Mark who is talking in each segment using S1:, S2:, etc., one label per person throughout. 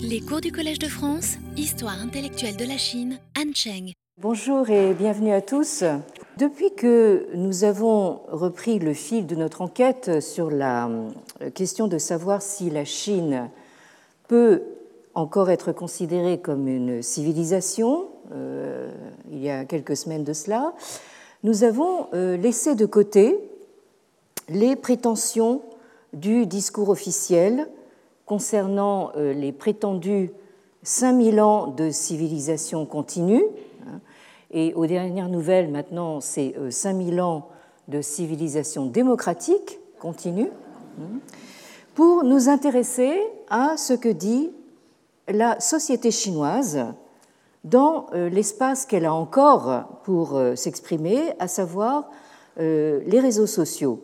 S1: Les cours du Collège de France, Histoire intellectuelle de la Chine, Han Cheng.
S2: Bonjour et bienvenue à tous. Depuis que nous avons repris le fil de notre enquête sur la euh, question de savoir si la Chine peut encore être considérée comme une civilisation, euh, il y a quelques semaines de cela, nous avons euh, laissé de côté les prétentions du discours officiel concernant euh, les prétendus 5000 ans de civilisation continue. Hein, et aux dernières nouvelles, maintenant, c'est 5000 ans de civilisation démocratique continue, hein, pour nous intéresser à ce que dit la société chinoise dans euh, l'espace qu'elle a encore pour euh, s'exprimer, à savoir euh, les réseaux sociaux.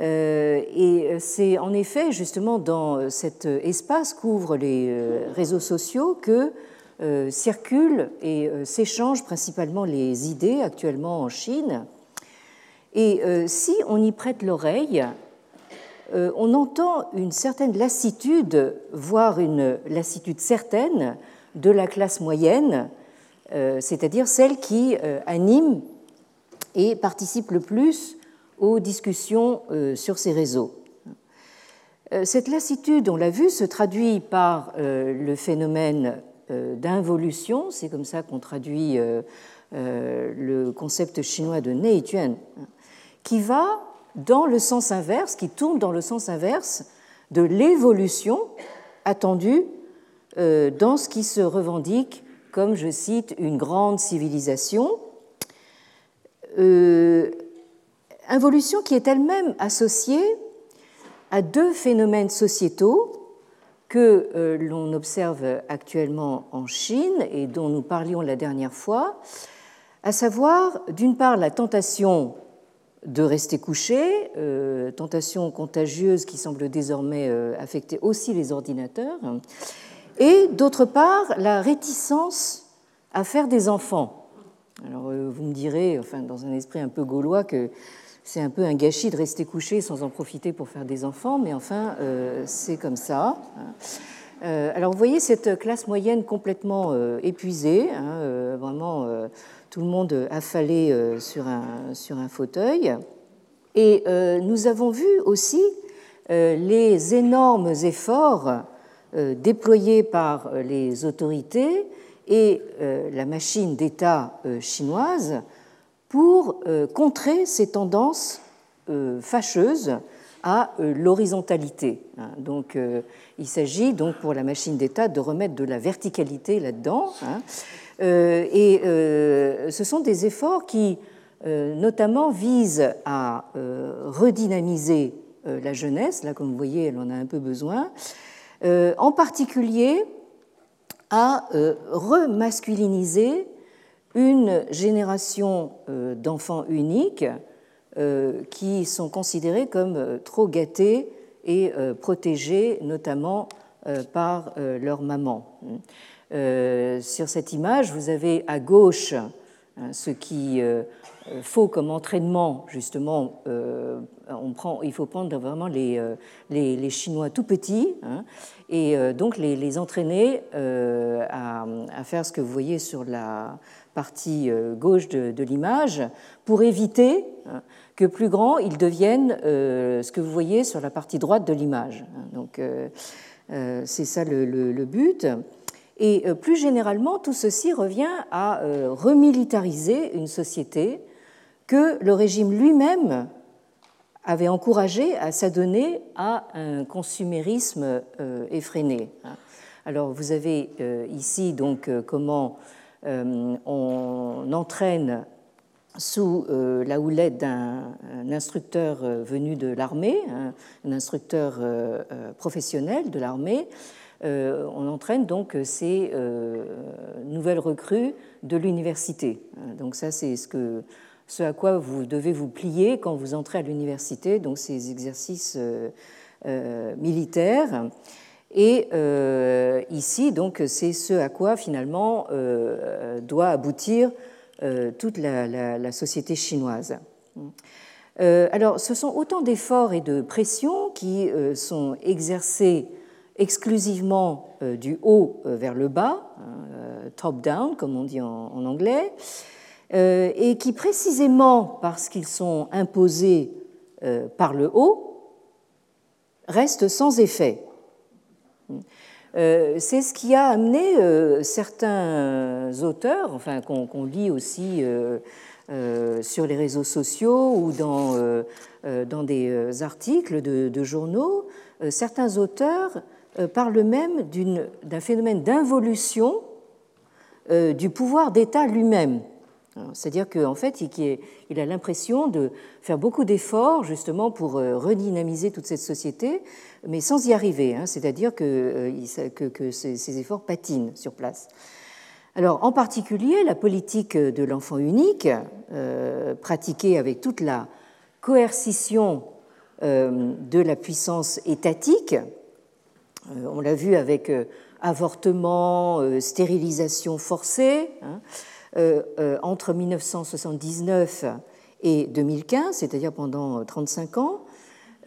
S2: Et c'est en effet justement dans cet espace qu'ouvrent les réseaux sociaux que circulent et s'échangent principalement les idées actuellement en Chine. Et si on y prête l'oreille, on entend une certaine lassitude, voire une lassitude certaine, de la classe moyenne, euh, c'est-à-dire celle qui euh, anime et participe le plus aux discussions euh, sur ces réseaux. Cette lassitude, on l'a vu, se traduit par le phénomène d'involution, c'est comme ça qu'on traduit le concept chinois de Neituan, qui va dans le sens inverse, qui tourne dans le sens inverse de l'évolution attendue euh, dans ce qui se revendique comme, je cite, une grande civilisation, euh, involution qui est elle-même associée à deux phénomènes sociétaux que euh, l'on observe actuellement en Chine et dont nous parlions la dernière fois, à savoir d'une part la tentation de rester couché, tentation contagieuse qui semble désormais affecter aussi les ordinateurs, et d'autre part la réticence à faire des enfants. Alors euh, vous me direz, enfin dans un esprit un peu gaulois, que c'est un peu un gâchis de rester couché sans en profiter pour faire des enfants, mais enfin euh, c'est comme ça. Euh, alors vous voyez cette classe moyenne complètement épuisée, hein, vraiment tout le monde affalé sur un, sur un fauteuil. Et nous avons vu aussi les énormes efforts euh, déployés par euh, les autorités et euh, la machine d'État chinoise pour contrer ces tendances fâcheuses à l'horizontalité. Hein. Donc, il s'agit donc pour la machine d'État de remettre de la verticalité là-dedans. Hein. Et ce sont des efforts qui, notamment, visent à redynamiser la jeunesse. Là, comme vous voyez, elle en a un peu besoin. Euh, en particulier à euh, remasculiniser une génération euh, d'enfants uniques qui sont considérés comme trop gâtés et protégés, notamment par leur maman. Sur cette image, vous avez à gauche hein, ce qui faut comme entraînement, justement, on prend, il faut prendre vraiment les, euh, les, Chinois tout petits hein, et euh, donc les, entraîner euh, à, faire ce que vous voyez sur la partie gauche de, l'image pour éviter hein, que plus grands ils deviennent ce que vous voyez sur la partie droite de l'image. Donc c'est ça le, le, but. Et plus généralement, tout ceci revient à remilitariser une société que le régime lui-même avait encouragé à s'adonner à un consumérisme euh, effréné. Alors vous avez euh, ici donc euh, comment on entraîne sous la houlette d'un instructeur venu de l'armée, un instructeur professionnel de l'armée, on entraîne donc ces nouvelles recrues de l'université. Donc ça c'est ce à quoi vous devez vous plier quand vous entrez à l'université, donc ces exercices euh, euh, militaires. Et euh, ici, donc, c'est ce à quoi finalement doit aboutir toute la, société chinoise. alors, ce sont autant d'efforts et de pressions qui sont exercés exclusivement du haut vers le bas, top-down comme on dit en anglais, et qui précisément parce qu'ils sont imposés par le haut, restent sans effet. Euh, c'est ce qui a amené euh, certains auteurs, enfin qu'on lit aussi euh, sur les réseaux sociaux ou dans, dans des articles de, journaux, certains auteurs parlent même d'un phénomène d'involution du pouvoir d'État lui-même. C'est-à-dire qu'en fait, il a l'impression de faire beaucoup d'efforts justement pour redynamiser toute cette société, mais sans y arriver, hein, c'est-à-dire que, euh, ces, efforts patinent sur place. Alors, en particulier, la politique de l'enfant unique, euh, pratiquée avec toute la coercition euh, de la puissance étatique, on l'a vu avec avortement, stérilisation forcée, hein, entre 1979 et 2015, c'est-à-dire pendant 35 ans,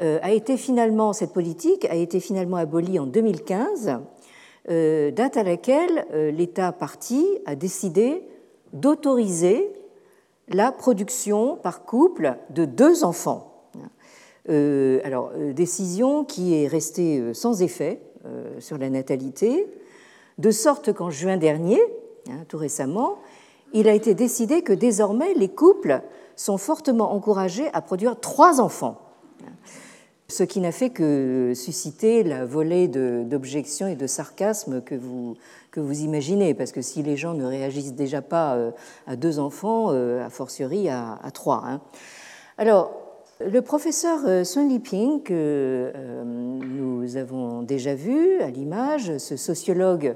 S2: euh, a été finalement, cette politique a été finalement abolie en 2015, euh, date à laquelle euh, l'État parti a décidé d'autoriser la production par couple de deux enfants. alors, décision qui est restée sans effet sur la natalité, de sorte qu'en juin dernier, hein, tout récemment, il a été décidé que désormais les couples sont fortement encouragés à produire trois enfants ce qui n'a fait que susciter la volée d'objections et de sarcasmes que vous, que vous imaginez, parce que si les gens ne réagissent déjà pas euh, à deux enfants, euh, a fortiori à, trois. Hein. Alors, le professeur euh, Sun Liping, que nous avons déjà vu à l'image, ce sociologue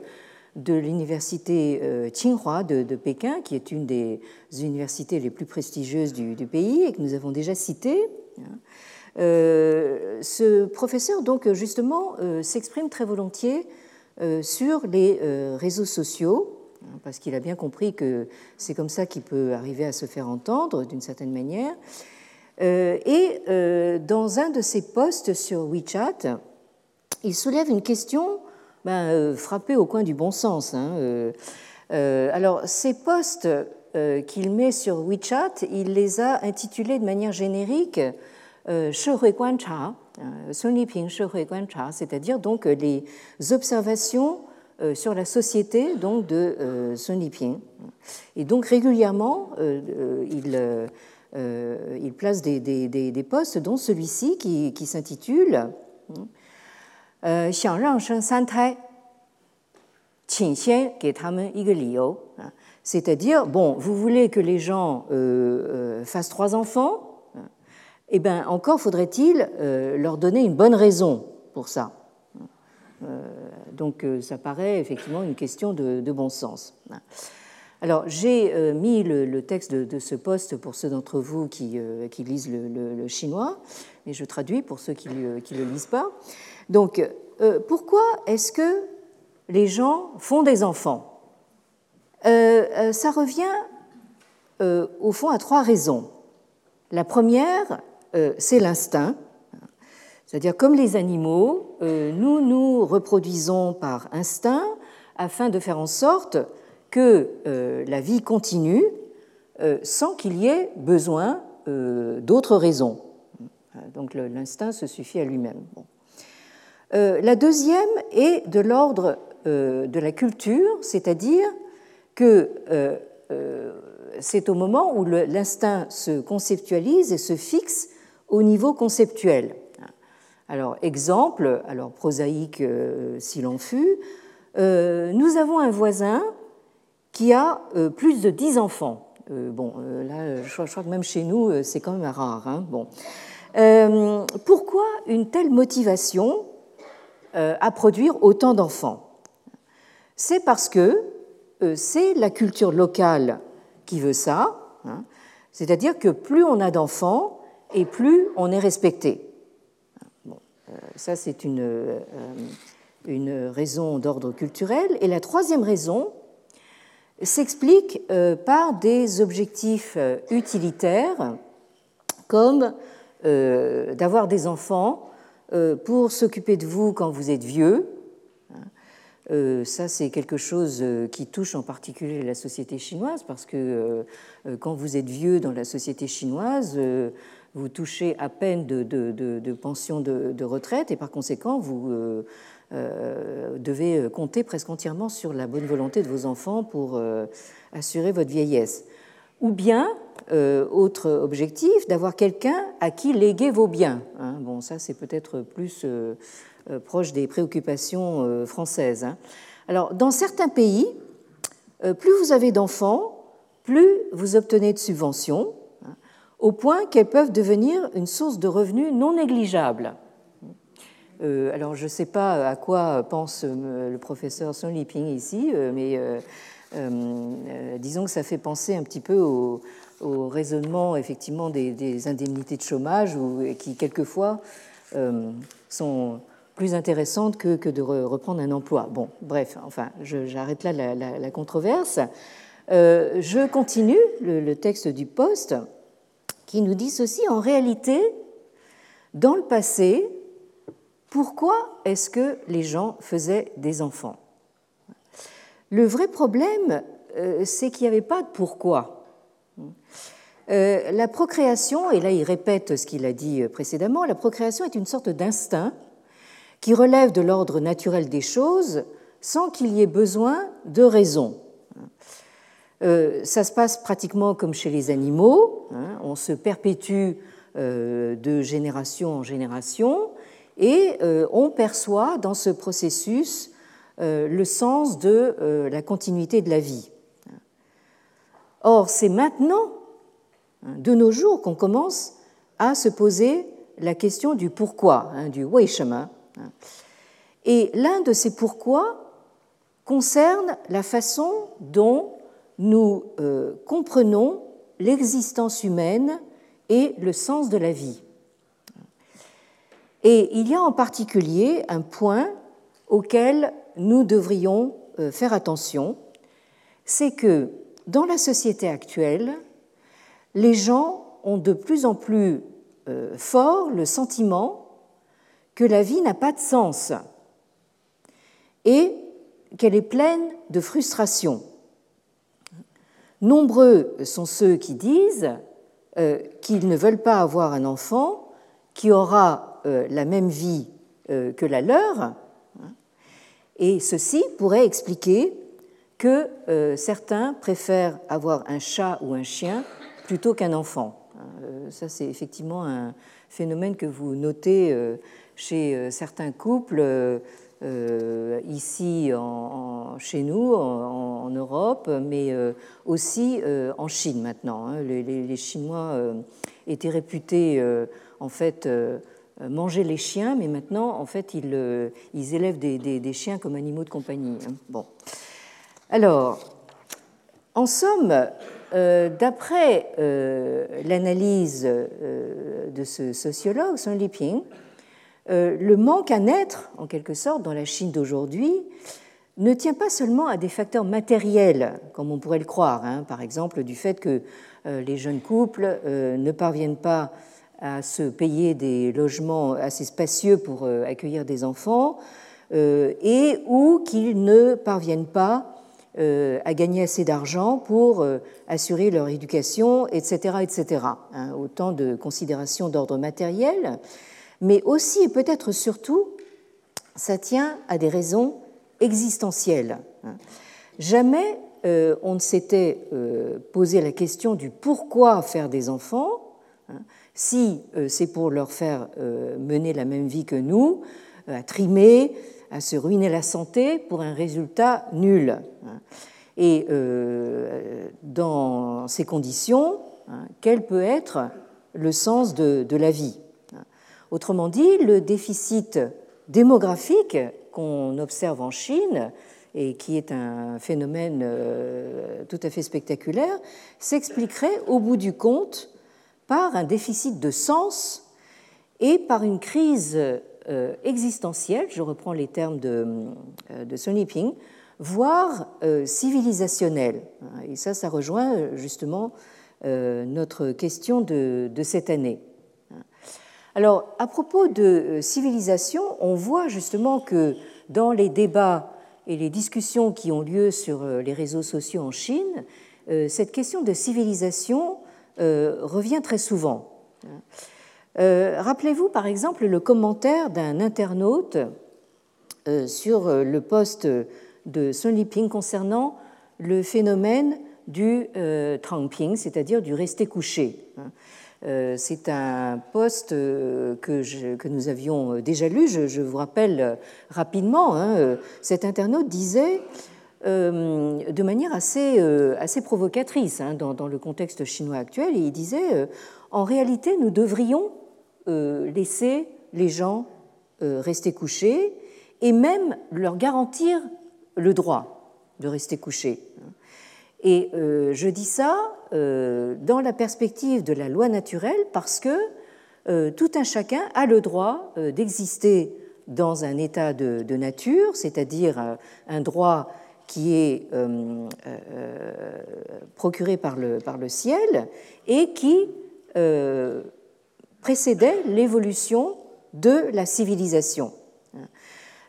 S2: de l'université Tsinghua de, Pékin, qui est une des universités les plus prestigieuses du, pays et que nous avons déjà cité, hein, euh, ce professeur, donc, justement, euh, s'exprime très volontiers euh, sur les réseaux sociaux, hein, parce qu'il a bien compris que c'est comme ça qu'il peut arriver à se faire entendre d'une certaine manière. Et dans un de ses posts sur WeChat, il soulève une question ben, frappée au coin du bon sens. Hein, alors, ces posts qu'il met sur WeChat, il les a intitulés de manière générique euh, euh, c'est-à-dire donc les observations euh, sur la société donc de Sun Liping. Et donc régulièrement, il, place des, des, postes, dont celui-ci qui, qui s'intitule c'est-à-dire, bon, vous voulez que les gens fassent trois enfants, eh bien, encore faudrait-il euh, leur donner une bonne raison pour ça. Donc, ça paraît effectivement une question de, bon sens. Alors, j'ai mis le, texte de, ce poste pour ceux d'entre vous qui, lisent le, chinois, mais je traduis pour ceux qui ne le lisent pas. Donc, pourquoi est-ce que les gens font des enfants Ça revient au fond à trois raisons. La première, euh, c'est l'instinct. C'est-à-dire, comme les animaux, euh, nous nous reproduisons par instinct afin de faire en sorte que euh, la vie continue sans qu'il y ait besoin d'autres raisons. Donc l'instinct se suffit à lui-même. La deuxième est de l'ordre de la culture, c'est-à-dire que c'est au moment où l'instinct se conceptualise et se fixe au niveau conceptuel. Alors, exemple, alors prosaïque euh, s'il en fut, euh, nous avons un voisin qui a euh, plus de 10 enfants. bon, là, je crois, que même chez nous, c'est quand même rare. Hein, bon. pourquoi une telle motivation à produire autant d'enfants C'est parce que c'est la culture locale qui veut ça, hein. c'est-à-dire que plus on a d'enfants, et plus on est respecté. Bon, euh, ça, c'est une, euh, une raison d'ordre culturel. Et la troisième raison s'explique euh, par des objectifs utilitaires, comme d'avoir des enfants pour s'occuper de vous quand vous êtes vieux, ça, c'est quelque chose qui touche en particulier la société chinoise, parce que quand vous êtes vieux dans la société chinoise, vous touchez à peine de, de, de, pension de, retraite et par conséquent, vous devez compter presque entièrement sur la bonne volonté de vos enfants pour assurer votre vieillesse. Ou bien, euh, autre objectif, d'avoir quelqu'un à qui léguer vos biens. Hein. Bon, ça, c'est peut-être plus euh, euh, proche des préoccupations françaises. Hein. Alors, dans certains pays, plus vous avez d'enfants, plus vous obtenez de subventions, hein, au point qu'elles peuvent devenir une source de revenus non négligeable. alors, je ne sais pas à quoi pense le professeur Son Liping ici, mais disons que ça fait penser un petit peu au, au raisonnement effectivement des, indemnités de chômage qui quelquefois euh, sont plus intéressantes que, que, de reprendre un emploi. Bon, bref, enfin, j'arrête là la, controverse. Euh, je continue le, texte du poste qui nous dit ceci en réalité, dans le passé, pourquoi est-ce que les gens faisaient des enfants? Le vrai problème, euh, c'est qu'il n'y avait pas de pourquoi. Euh, la procréation, et là il répète ce qu'il a dit euh, précédemment, la procréation est une sorte d'instinct qui relève de l'ordre naturel des choses sans qu'il y ait besoin de raison. Euh, ça se passe pratiquement comme chez les animaux, hein. on se perpétue de génération en génération et on perçoit dans ce processus le sens de la continuité de la vie. Or, c'est maintenant, hein, de nos jours, qu'on commence à se poser la question du pourquoi, hein, du Weishema. Hein. Et l'un de ces pourquoi concerne la façon dont nous euh, comprenons l'existence humaine et le sens de la vie. Et il y a en particulier un point auquel nous devrions euh, faire attention, c'est que dans la société actuelle, les gens ont de plus en plus euh, fort le sentiment que la vie n'a pas de sens et qu'elle est pleine de frustration. Nombreux sont ceux qui disent euh, qu'ils ne veulent pas avoir un enfant qui aura euh, la même vie que la leur, et ceci pourrait expliquer que euh, certains préfèrent avoir un chat ou un chien plutôt qu'un enfant. Euh, ça, c'est effectivement un phénomène que vous notez euh, chez certains couples ici en, chez nous, en, Europe, mais aussi en Chine maintenant. Hein. Les, Chinois étaient réputés en fait manger les chiens, mais maintenant en fait ils, élèvent des, des, chiens comme animaux de compagnie. Hein. Bon. Alors, en somme, euh, d'après euh, l'analyse euh, de ce sociologue, Sun Liping, le manque à naître, en quelque sorte, dans la Chine d'aujourd'hui, ne tient pas seulement à des facteurs matériels, comme on pourrait le croire, hein. par exemple du fait que les jeunes couples ne parviennent pas à se payer des logements assez spacieux pour accueillir des enfants, et ou qu'ils ne parviennent pas à gagner assez d'argent pour euh, assurer leur éducation, etc. etc. Hein, autant de considérations d'ordre matériel, mais aussi et peut-être surtout, ça tient à des raisons existentielles. Hein. Jamais euh, on ne s'était posé la question du pourquoi faire des enfants, hein. si c'est pour leur faire mener la même vie que nous, à trimer, à se ruiner la santé pour un résultat nul. Et euh, dans ces conditions, hein, quel peut être le sens de, la vie? Autrement dit, le déficit démographique qu'on observe en Chine et qui est un phénomène euh, tout à fait spectaculaire, s'expliquerait au bout du compte par un déficit de sens et par une crise existentielle, je reprends les termes de, euh, de Sun Yiping, voire euh, civilisationnelle. Et ça, ça rejoint justement notre question de, de, cette année. Alors, à propos de civilisation, on voit justement que dans les débats et les discussions qui ont lieu sur les réseaux sociaux en Chine, cette question de civilisation revient très souvent. Rappelez-vous par exemple le commentaire d'un internaute sur le poste de Sun Liping concernant le phénomène du euh, trangping, c'est-à-dire du rester couché. Hein. Euh, c'est un poste euh, que, nous avions déjà lu, je, vous rappelle rapidement. Hein, cet internaute disait de manière assez, assez provocatrice hein, dans, le contexte chinois actuel, il disait en réalité, nous devrions laisser les gens rester couchés et même leur garantir le droit de rester couchés. Et euh, je dis ça euh, dans la perspective de la loi naturelle parce que euh, tout un chacun a le droit d'exister dans un état de, nature, c'est-à-dire un droit qui est procuré par le, par le ciel et qui précédait l'évolution de la civilisation.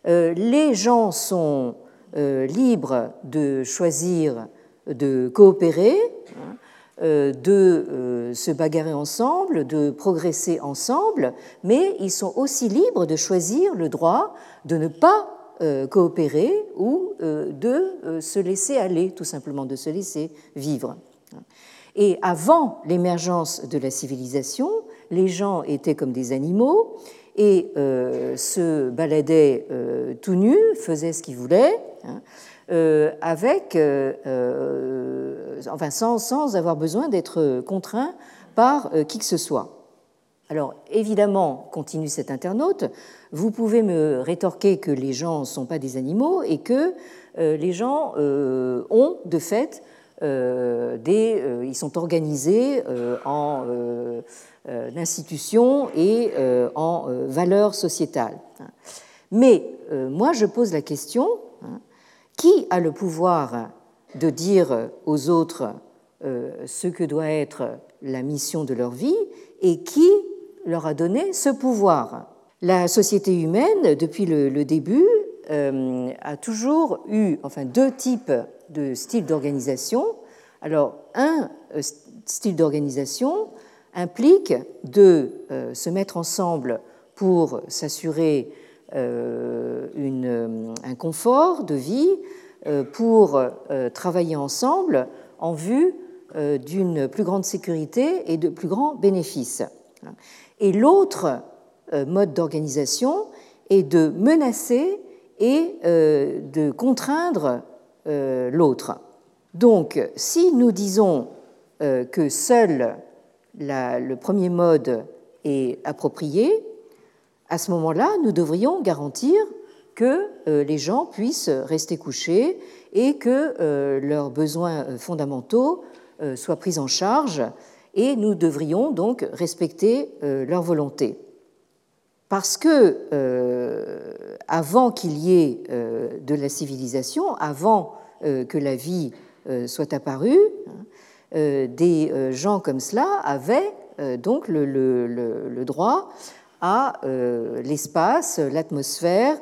S2: Les gens sont libres de choisir de coopérer, hein, euh, de euh, se bagarrer ensemble, de progresser ensemble, mais ils sont aussi libres de choisir le droit de ne pas euh, coopérer ou de se laisser aller, tout simplement, de se laisser vivre. Et avant l'émergence de la civilisation, les gens étaient comme des animaux et se baladaient tout nus, faisaient ce qu'ils voulaient. Hein. Euh, avec, euh, euh, enfin, sans, avoir besoin d'être contraint par qui que ce soit. Alors, évidemment, continue cet internaute, vous pouvez me rétorquer que les gens ne sont pas des animaux et que les gens ont, de fait, ils sont organisés en institutions et en valeurs sociétales. Mais moi, je pose la question, hein, qui a le pouvoir de dire aux autres euh, ce que doit être la mission de leur vie et qui leur a donné ce pouvoir? La société humaine, depuis le, début, euh, a toujours eu enfin, deux types de styles d'organisation. Alors, un euh, style d'organisation implique de se mettre ensemble pour s'assurer euh, une, un confort de vie euh, pour euh, travailler ensemble en vue d'une plus grande sécurité et de plus grands bénéfices. Et l'autre mode d'organisation est de menacer et de contraindre l'autre. Donc, si nous disons que seul le premier mode est approprié, à ce moment-là, nous devrions garantir que euh, les gens puissent rester couchés et que euh, leurs besoins euh, fondamentaux soient pris en charge et nous devrions donc respecter leur volonté. Parce que avant qu'il y ait de la civilisation, avant que la vie soit apparue, hein, des gens comme cela avaient donc le droit à euh, l'espace, l'atmosphère,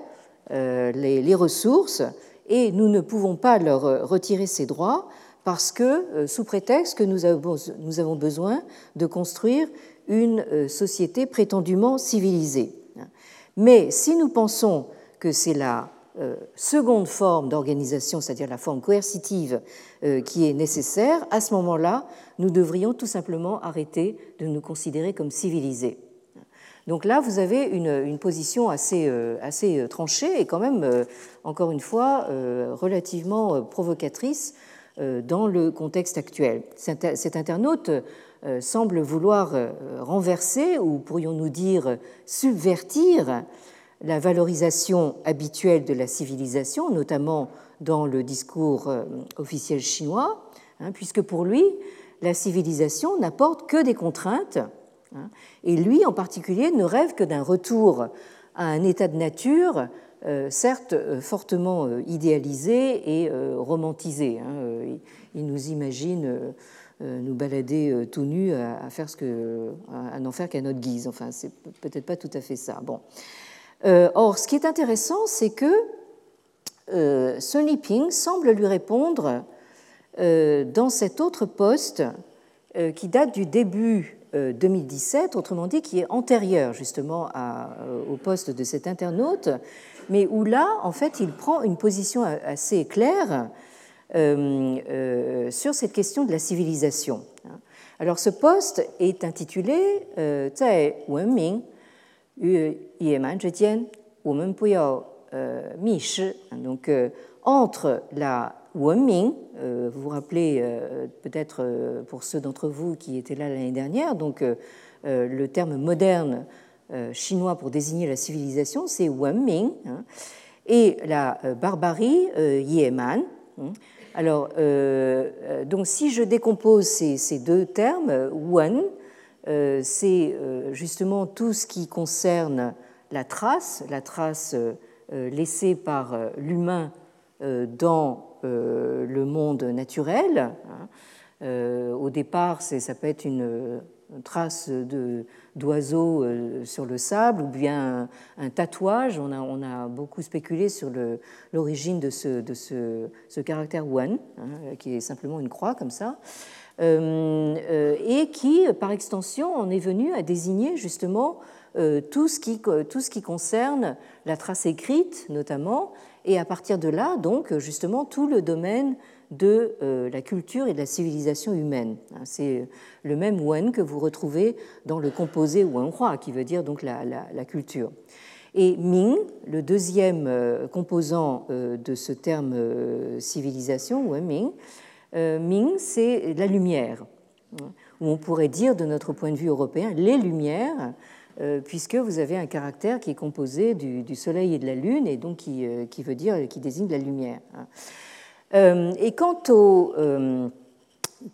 S2: euh, les, ressources, et nous ne pouvons pas leur retirer ces droits parce que, euh, sous prétexte que nous avons, nous avons besoin de construire une société prétendument civilisée. Mais si nous pensons que c'est la seconde forme d'organisation, c'est-à-dire la forme coercitive, qui est nécessaire, à ce moment-là, nous devrions tout simplement arrêter de nous considérer comme civilisés. Donc là, vous avez une, position assez, euh, assez, euh, tranchée et quand même, euh, encore une fois, relativement provocatrice dans le contexte actuel. Cet internaute semble vouloir renverser, ou pourrions-nous dire subvertir, la valorisation habituelle de la civilisation, notamment dans le discours officiel chinois, hein, puisque pour lui, la civilisation n'apporte que des contraintes Hein. Et lui, en particulier, ne rêve que d'un retour à un état de nature, euh, certes euh, fortement euh, idéalisé et romantisé. Hein. Il nous imagine nous balader tout nus à faire ce que, à n'en faire qu'à notre guise. Enfin, c'est peut-être pas tout à fait ça. Bon. Or, ce qui est intéressant, c'est que Sun Yiping semble lui répondre dans cet autre poste qui date du début 2017, autrement dit qui est antérieur justement au poste de cet internaute, mais où là, en fait, il prend une position assez claire sur cette question de la civilisation. Alors ce poste est intitulé euh, donc euh, entre la Wenming, euh, vous vous rappelez peut-être pour ceux d'entre vous qui étaient là l'année dernière, donc le terme moderne chinois pour désigner la civilisation, c'est hein, et la barbarie. Hein. Alors, donc si je décompose ces, deux termes, Wen, c'est justement tout ce qui concerne la trace, la trace laissée par l'humain dans le monde naturel. Hein. Au départ, ça peut être une trace d'oiseaux euh, sur le sable ou bien un, tatouage. On a, a, beaucoup spéculé sur l'origine de, ce, caractère one, hein, qui est simplement une croix comme ça, euh, euh, et qui, par extension, en est venu à désigner justement tout, ce qui, tout ce qui concerne la trace écrite notamment, et à partir de là, donc, justement, tout le domaine de euh, la culture et de la civilisation humaine. Hein, c'est le même wen que vous retrouvez dans le composé wenhua, qui veut dire donc la, culture. Et Ming, le deuxième euh, composant euh, de ce terme civilisation, wen Ming, Ming, c'est la lumière, ou on pourrait dire de notre point de vue européen les lumières, puisque vous avez un caractère qui est composé du, soleil et de la lune, et donc qui, qui veut dire, qui désigne la lumière. Euh, et quant au euh,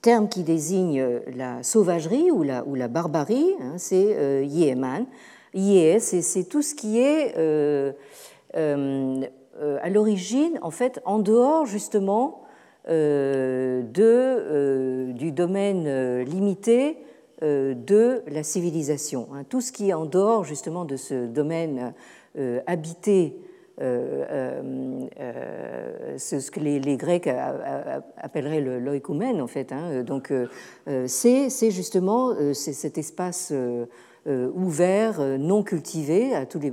S2: terme qui désigne la sauvagerie ou la, barbarie, hein, c'est euh, yeman. Ye, c'est tout ce qui est à l'origine, en fait, en dehors justement de, du domaine limité de la civilisation. Hein. Tout ce qui est en dehors justement de ce domaine habité euh, euh, euh, ce que les, Grecs appelleraient l'oikoumène, en fait. Hein. Donc, c'est justement cet espace ouvert, non cultivé les,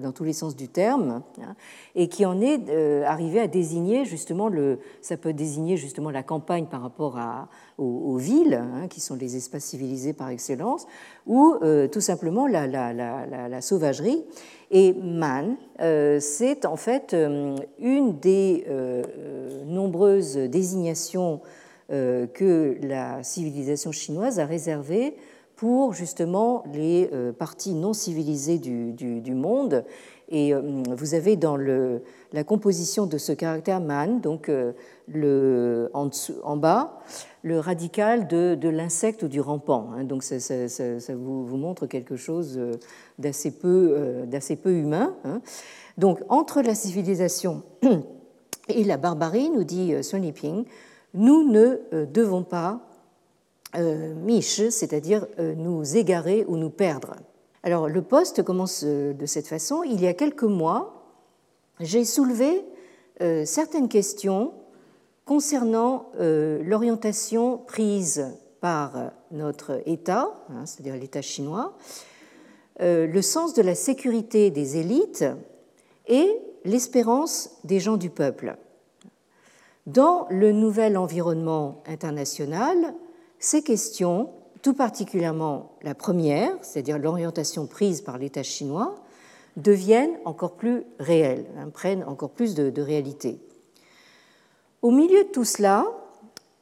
S2: dans tous les sens du terme, hein, et qui en est arrivé à désigner justement le, ça peut désigner justement la campagne par rapport aux, villes, hein, qui sont les espaces civilisés par excellence, ou tout simplement la, sauvagerie. Et man, euh, c'est en fait euh, une des euh, nombreuses désignations que la civilisation chinoise a réservées pour justement les parties non civilisées du, monde. Et vous avez dans la composition de ce caractère man, donc le, en, bas, le radical de, l'insecte ou du rampant. Hein. donc ça, vous, vous, montre quelque chose d'assez peu, euh, peu, humain. Hein. Donc entre la civilisation et la barbarie, nous dit euh, Sun Yiping, nous ne euh, devons pas miche, c'est-à-dire nous égarer ou nous perdre. Alors le poste commence de cette façon. Il y a quelques mois, j'ai soulevé certaines questions concernant l'orientation prise par notre État, hein, c'est-à-dire l'État chinois, euh, le sens de la sécurité des élites et l'espérance des gens du peuple. Dans le nouvel environnement international, ces questions, tout particulièrement la première, c'est-à-dire l'orientation prise par l'État chinois, deviennent encore plus réelles, hein, prennent encore plus de, réalité. Au milieu de tout cela,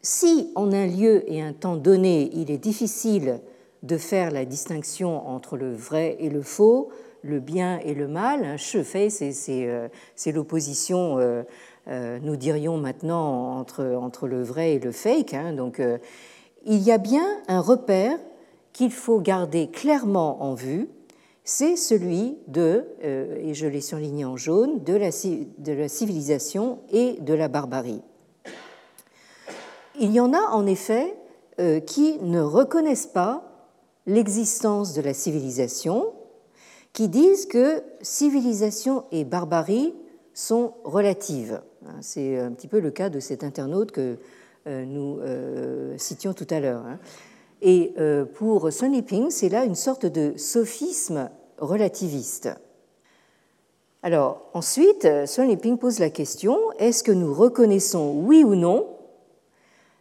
S2: si en un lieu et un temps donné, il est difficile de faire la distinction entre le vrai et le faux, le bien et le mal. Je fais, c'est l'opposition, euh, euh, nous dirions maintenant, entre, le vrai et le fake. Hein. Donc, euh, il y a bien un repère qu'il faut garder clairement en vue, c'est celui de, et je l'ai surligné en jaune, de la, civilisation et de la barbarie. Il y en a en effet qui ne reconnaissent pas l'existence de la civilisation, qui disent que civilisation et barbarie sont relatives. Hein, c'est un petit peu le cas de cet internaute que euh, nous citions tout à l'heure. Hein. Et pour Sun Liping, c'est là une sorte de sophisme relativiste. Alors, ensuite, Sun Liping pose la question est-ce que nous reconnaissons, oui ou non,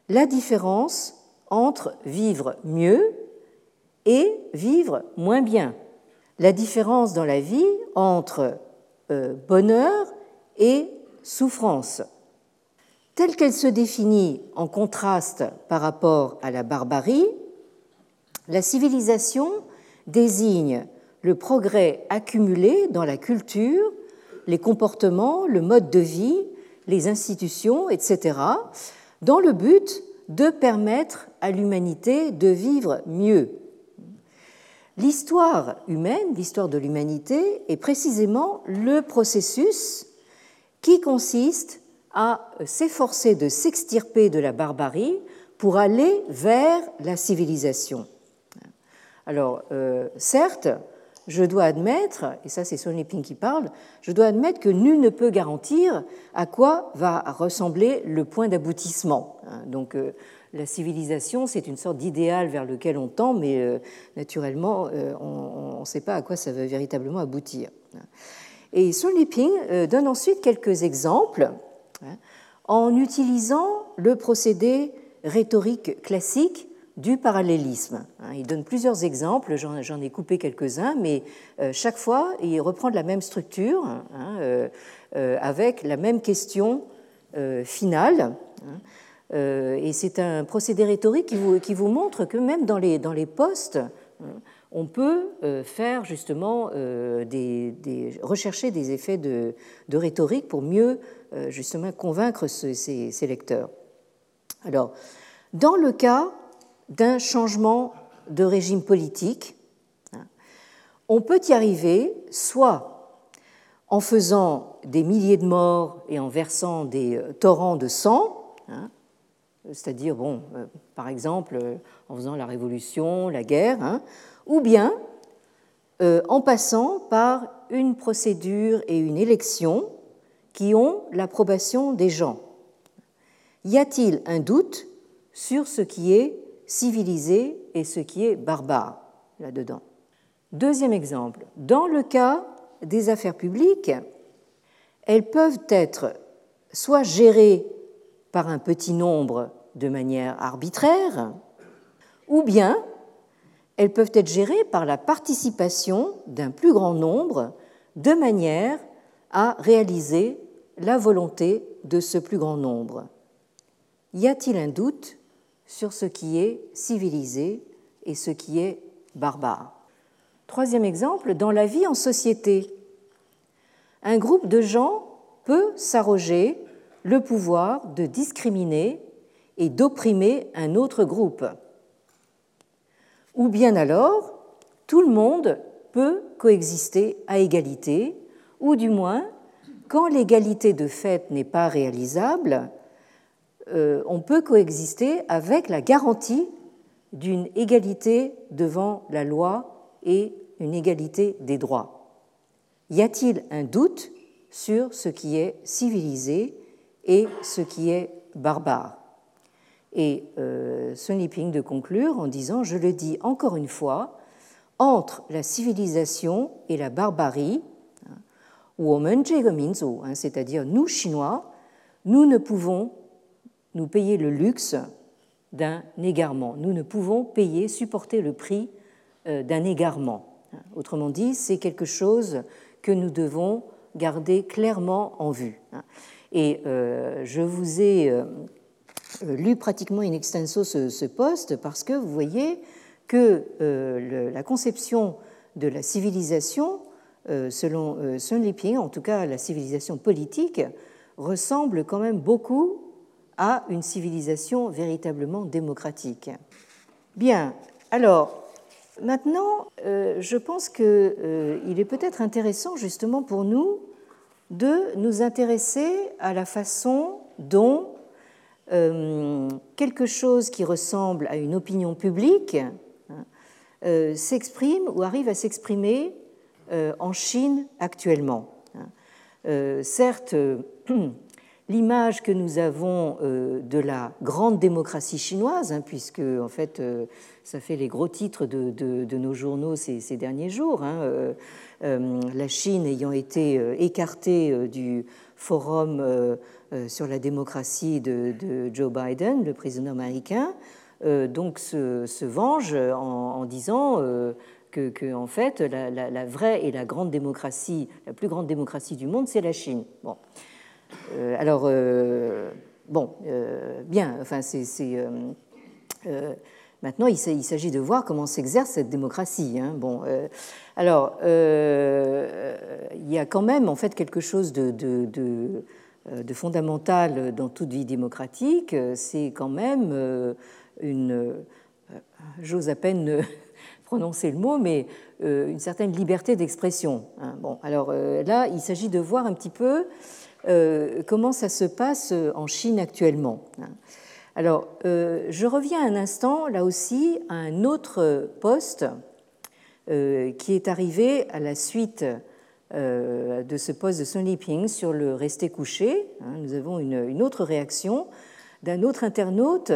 S2: la différence entre vivre mieux et vivre moins bien? La différence dans la vie entre euh, bonheur et souffrance. Telle qu'elle se définit en contraste par rapport à la barbarie, la civilisation désigne le progrès accumulé dans la culture, les comportements, le mode de vie, les institutions, etc., dans le but de permettre à l'humanité de vivre mieux. L'histoire humaine, l'histoire de l'humanité, est précisément le processus qui consiste à s'efforcer de s'extirper de la barbarie pour aller vers la civilisation. Alors, euh, certes, je dois admettre, et ça c'est Sonny Ping qui parle, je dois admettre que nul ne peut garantir à quoi va ressembler le point d'aboutissement. Hein. Donc euh, la civilisation, c'est une sorte d'idéal vers lequel on tend, mais euh, naturellement, euh, on ne sait pas à quoi ça va véritablement aboutir. Et Sonny Ping donne ensuite quelques exemples hein, en utilisant le procédé rhétorique classique du parallélisme. Hein, il donne plusieurs exemples, j'en ai coupé quelques-uns, mais euh, chaque fois, il reprend la même structure, hein, euh, euh, avec la même question finale. Et c'est un procédé rhétorique qui vous, montre que même dans les, postes, on peut faire justement des, rechercher des effets de rhétorique pour mieux justement convaincre ces, lecteurs. Alors, dans le cas d'un changement de régime politique. On peut y arriver soit en faisant des milliers de morts et en versant des euh, torrents de sang, hein, c'est-à-dire, bon, euh, par exemple, euh, en faisant la révolution, la guerre, hein, ou bien en passant par une procédure et une élection qui ont l'approbation des gens. Y a-t-il un doute sur ce qui est civilisé et ce qui est barbare là-dedans? Deuxième exemple, dans le cas des affaires publiques, elles peuvent être soit gérées par un petit nombre de manière arbitraire, ou bien elles peuvent être gérées par la participation d'un plus grand nombre de manière à réaliser la volonté de ce plus grand nombre. Y a-t-il un doute sur ce qui est civilisé et ce qui est barbare? Troisième exemple, dans la vie en société, un groupe de gens peut s'arroger le pouvoir de discriminer et d'opprimer un autre groupe. Ou bien alors, tout le monde peut coexister à égalité, ou du moins, quand l'égalité de fait n'est pas réalisable, euh, on peut coexister avec la garantie d'une égalité devant la loi et une égalité des droits. Y a-t-il un doute sur ce qui est civilisé et ce qui est barbare? Et euh, Sun Liping de conclure en disant, je le dis encore une fois, entre la civilisation et la barbarie, c'est-à-dire nous Chinois, nous ne pouvons nous payer le luxe d'un égarement. Nous ne pouvons payer, supporter le prix euh, d'un égarement. Autrement dit, c'est quelque chose que nous devons garder clairement en vue. Et euh, je vous ai euh, lu pratiquement in extenso ce, ce poste parce que vous voyez que la conception de la civilisation, selon Sun Liping, en tout cas la civilisation politique, ressemble quand même beaucoup à une civilisation véritablement démocratique. Bien, alors maintenant, euh, je pense qu'il euh, est peut-être intéressant justement pour nous de nous intéresser à la façon dont euh, quelque chose qui ressemble à une opinion publique hein, s'exprime ou arrive à s'exprimer en Chine actuellement. Hein. certes, l'image que nous avons de la grande démocratie chinoise, hein, puisque en fait ça fait les gros titres de, nos journaux ces, derniers jours, hein, la Chine ayant été écartée du forum sur la démocratie de, Joe Biden, le président américain, donc se, venge en, disant que, en fait, la, vraie et la grande démocratie, la plus grande démocratie du monde, c'est la Chine. Bon. Euh, alors, euh, bon, euh, bien, enfin, c'est. maintenant, il s'agit de voir comment s'exerce cette démocratie. Hein. Bon, alors, il y a quand même, en fait, quelque chose de, fondamental dans toute vie démocratique, c'est quand même une, j'ose à peine prononcer le mot, mais euh, une certaine liberté d'expression. Hein. Bon, alors euh, là, il s'agit de voir un petit peu euh, comment ça se passe en Chine actuellement. Hein. Alors, je reviens un instant, là aussi, à un autre poste qui est arrivé à la suite de ce poste de Sun Liping sur le rester couché. Hein. Nous avons une, une autre réaction d'un autre internaute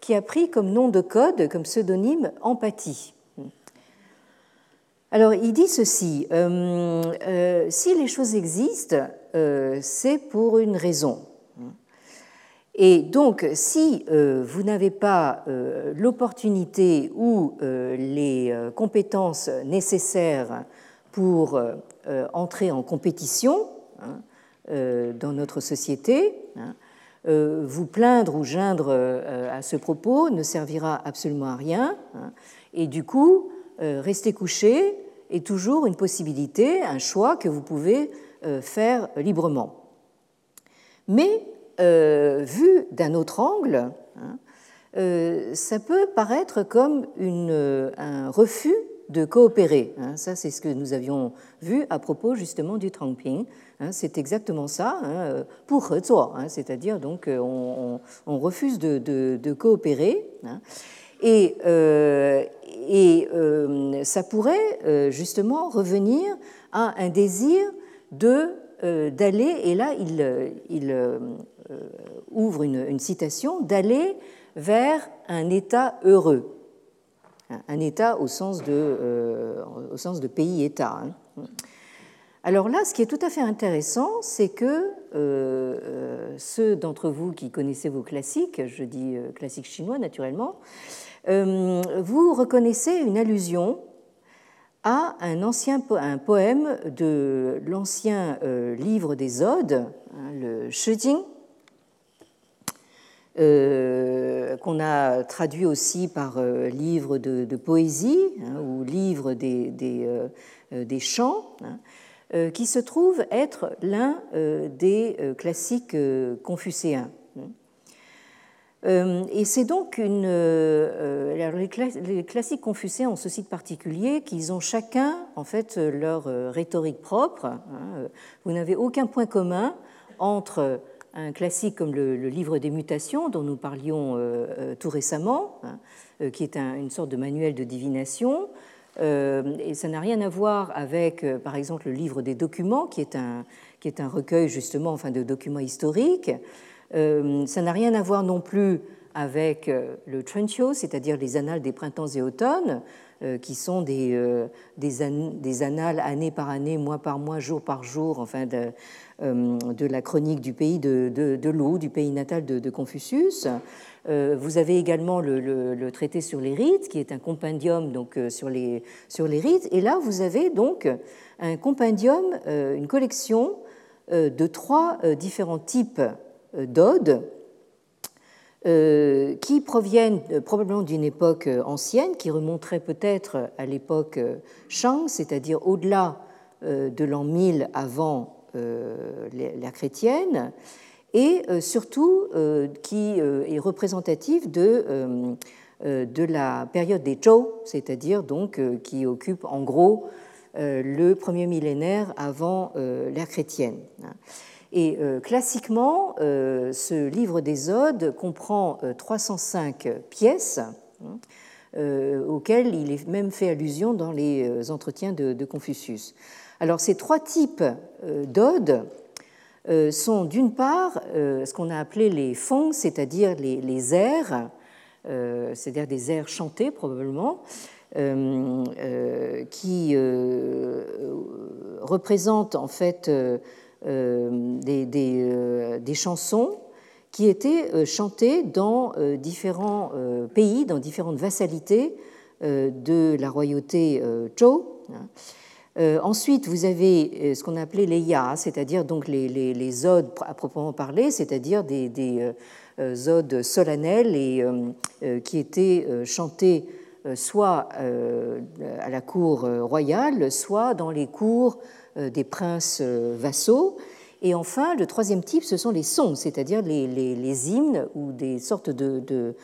S2: qui a pris comme nom de code, comme pseudonyme, empathie. Alors, il dit ceci, euh, euh, si les choses existent, euh, c'est pour une raison. Et donc, si vous n'avez pas l'opportunité ou les compétences nécessaires pour entrer en compétition hein, dans notre société, hein, vous plaindre ou geindre à ce propos ne servira absolument à rien. Hein, et du coup, rester couché est toujours une possibilité, un choix que vous pouvez euh, faire librement. Mais euh, vu d'un autre angle, hein, ça peut paraître comme un refus de coopérer. Hein. Ça, c'est ce que nous avions vu à propos justement du Trangping. Hein. C'est exactement ça, pour c'est-à-dire donc on, refuse de, coopérer. Et, et euh, ça pourrait euh, justement revenir à un désir de euh, d'aller, et là il, il ouvre une, citation, d'aller vers un État heureux, un État au sens de, au sens de pays-État. Hein. Alors là, ce qui est tout à fait intéressant, c'est que ceux d'entre vous qui connaissez vos classiques, je dis classiques chinois naturellement, vous reconnaissez une allusion à un ancien poème de l'ancien euh, livre des Odes, hein, le Shijing, euh, qu'on a traduit aussi par livre de, poésie hein, ou livre des, des, chants, hein, qui se trouve être l'un des classiques confucéens. Euh, et c'est donc une. Euh, euh, les classiques confucéens ont ce site particulier qu'ils ont chacun, en fait, leur rhétorique propre. Hein. Vous n'avez aucun point commun entre un classique comme le, Livre des mutations, dont nous parlions tout récemment, hein, qui est une sorte de manuel de divination. et ça n'a rien à voir avec, par exemple, le Livre des documents, qui est un, qui est un recueil justement enfin, de documents historiques. Euh, ça n'a rien à voir non plus avec euh, le Trenchio, c'est-à-dire les annales des printemps et automnes, euh, qui sont des, annales année par année, mois par mois, jour par jour, enfin de, la chronique du pays de, de, l'eau, du pays natal de, Confucius. Vous avez également le, traité sur les rites, qui est un compendium donc, sur, les, rites. Et là, vous avez donc un compendium, une collection de trois différents types d'odes euh, qui proviennent euh, probablement d'une époque ancienne, qui remonterait peut-être à l'époque Shang, c'est-à-dire au-delà de l'an 1000 avant l'ère chrétienne, et surtout qui est représentative de, de la période des Zhou, c'est-à-dire donc qui occupe en gros le premier millénaire avant l'ère chrétienne. Et euh, classiquement, euh, ce livre des Odes comprend 305 euh, pièces hein, auxquelles il est même fait allusion dans les entretiens de, Confucius. Alors ces trois types d'odes sont d'une part ce qu'on a appelé les fonds, c'est-à-dire les, les, airs, c'est-à-dire des airs chantés probablement, qui représentent en fait des, des, des chansons qui étaient chantées dans différents pays, dans différentes vassalités de la royauté Zhou. Hein. Euh, ensuite, vous avez euh, ce qu'on appelait les ya, c'est-à-dire donc les, odes à proprement parler, c'est-à-dire des, des euh, odes solennelles et qui étaient chantées soit à la cour royale, soit dans les cours des princes vassaux. Et enfin, le troisième type, ce sont les sons, c'est-à-dire les, hymnes ou des sortes de, de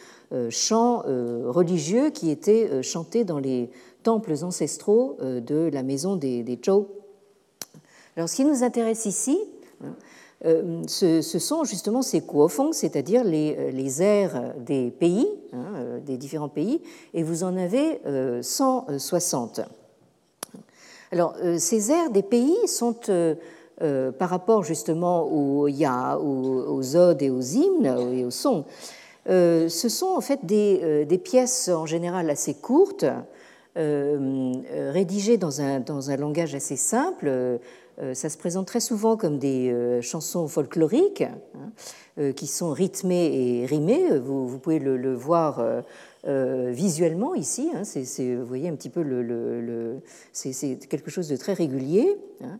S2: chants religieux qui étaient chantés dans les temples ancestraux euh, de la maison des, des Zhou. Alors, ce qui nous intéresse ici, euh, ce, sont justement ces kuofeng, c'est-à-dire les, euh, les airs des pays, hein, des différents pays, et vous en avez 160. Alors, ces airs des pays sont, par rapport justement aux ya, aux, odes et aux hymnes et aux sons, ce sont en fait des, pièces en général assez courtes, euh, euh, rédigées dans un, dans un langage assez simple. Euh, ça se présente très souvent comme des chansons folkloriques hein, qui sont rythmées et rimées. Vous pouvez le, voir visuellement ici. Hein, vous voyez un petit peu le, c'est, quelque chose de très régulier. Hein.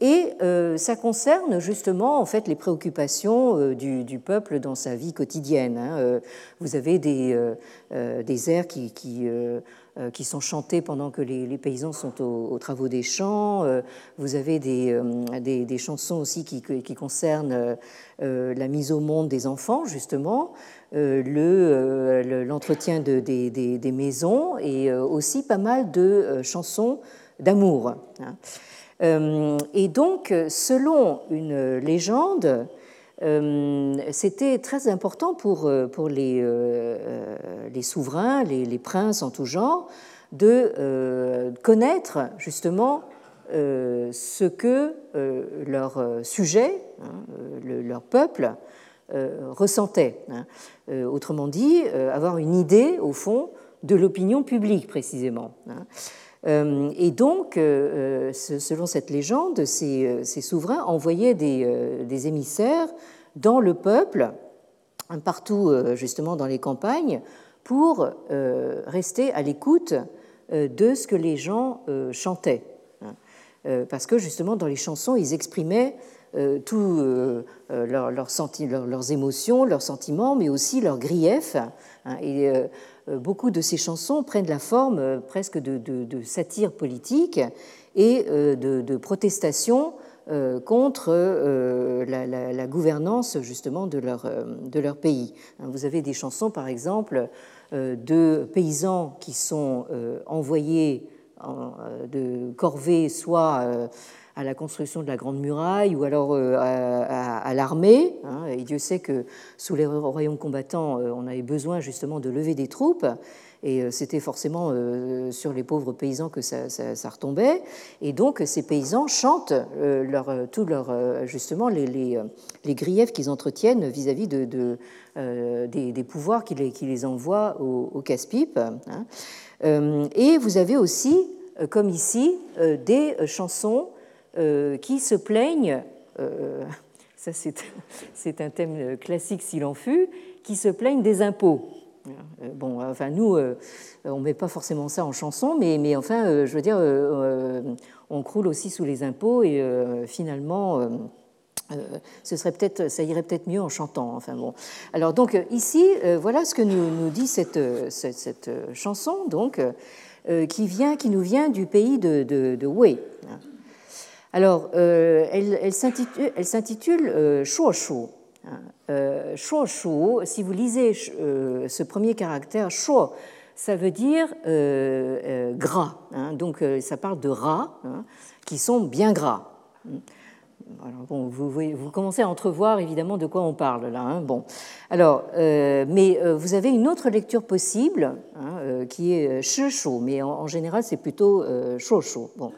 S2: Et ça concerne justement en fait les préoccupations du, peuple dans sa vie quotidienne. Vous avez des, des airs qui, qui euh, qui sont chantés pendant que les, paysans sont aux, travaux des champs. Euh, vous avez des, euh, des, chansons aussi qui, concernent la mise au monde des enfants, justement, l'entretien de, des, des, maisons et aussi pas mal de chansons d'amour. Hein. Et donc, selon une légende, euh, c'était très important pour, euh, pour les, euh, les souverains, les, princes en tout genre, de connaître justement ce que leur sujet, hein, leur peuple, ressentait. Hein. Autrement dit, avoir une idée, au fond, de l'opinion publique précisément. Hein. Et donc, selon cette légende, ces, souverains envoyaient des, émissaires dans le peuple, partout euh, justement dans les campagnes, pour euh, rester à l'écoute euh, de ce que les gens chantaient. Hein. Parce que justement dans les chansons, ils exprimaient tous leurs, émotions, leurs sentiments, mais aussi leurs griefs. Hein. Beaucoup de ces chansons prennent la forme presque de, satire politique et de, de protestation euh, contre euh, la, gouvernance justement de leur, euh, de leur pays. Hein, vous avez des chansons, par exemple, de paysans qui sont envoyés de corvée soit à la construction de la Grande Muraille ou alors à, l'armée. Hein, et Dieu sait que sous les royaumes combattants, on avait besoin justement de lever des troupes et euh, c'était forcément euh, sur les pauvres paysans que ça, retombait. Et donc ces paysans chantent euh, leur, tout justement les, griefs qu'ils entretiennent vis-à-vis de, des, pouvoirs qui les, envoient au, casse-pipe. Hein. Et vous avez aussi, comme ici, des chansons qui se plaignent, ça c'est un thème classique s'il en fut, qui se plaignent des impôts. Euh, bon, enfin, nous, euh, on ne met pas forcément ça en chanson, mais, mais enfin, euh, je veux dire, on croule aussi sous les impôts et finalement. ce serait peut-être, ça irait peut-être mieux en chantant. Enfin bon. Alors donc ici, voilà ce que nous, nous dit cette, cette, chanson, donc qui vient, qui nous vient du pays de, de, Wei. Alors, elle, elle s'intitule Shuo Shu. Euh, shuo shu, si vous lisez euh, ce premier caractère, shuo, ça veut dire euh, gras. Hein. donc ça parle de rats hein, qui sont bien gras. bon, vous, commencez à entrevoir évidemment de quoi on parle là. Hein. bon, alors, mais vous avez une autre lecture possible qui est shi shu, mais en, général c'est plutôt shuo shu. Bon,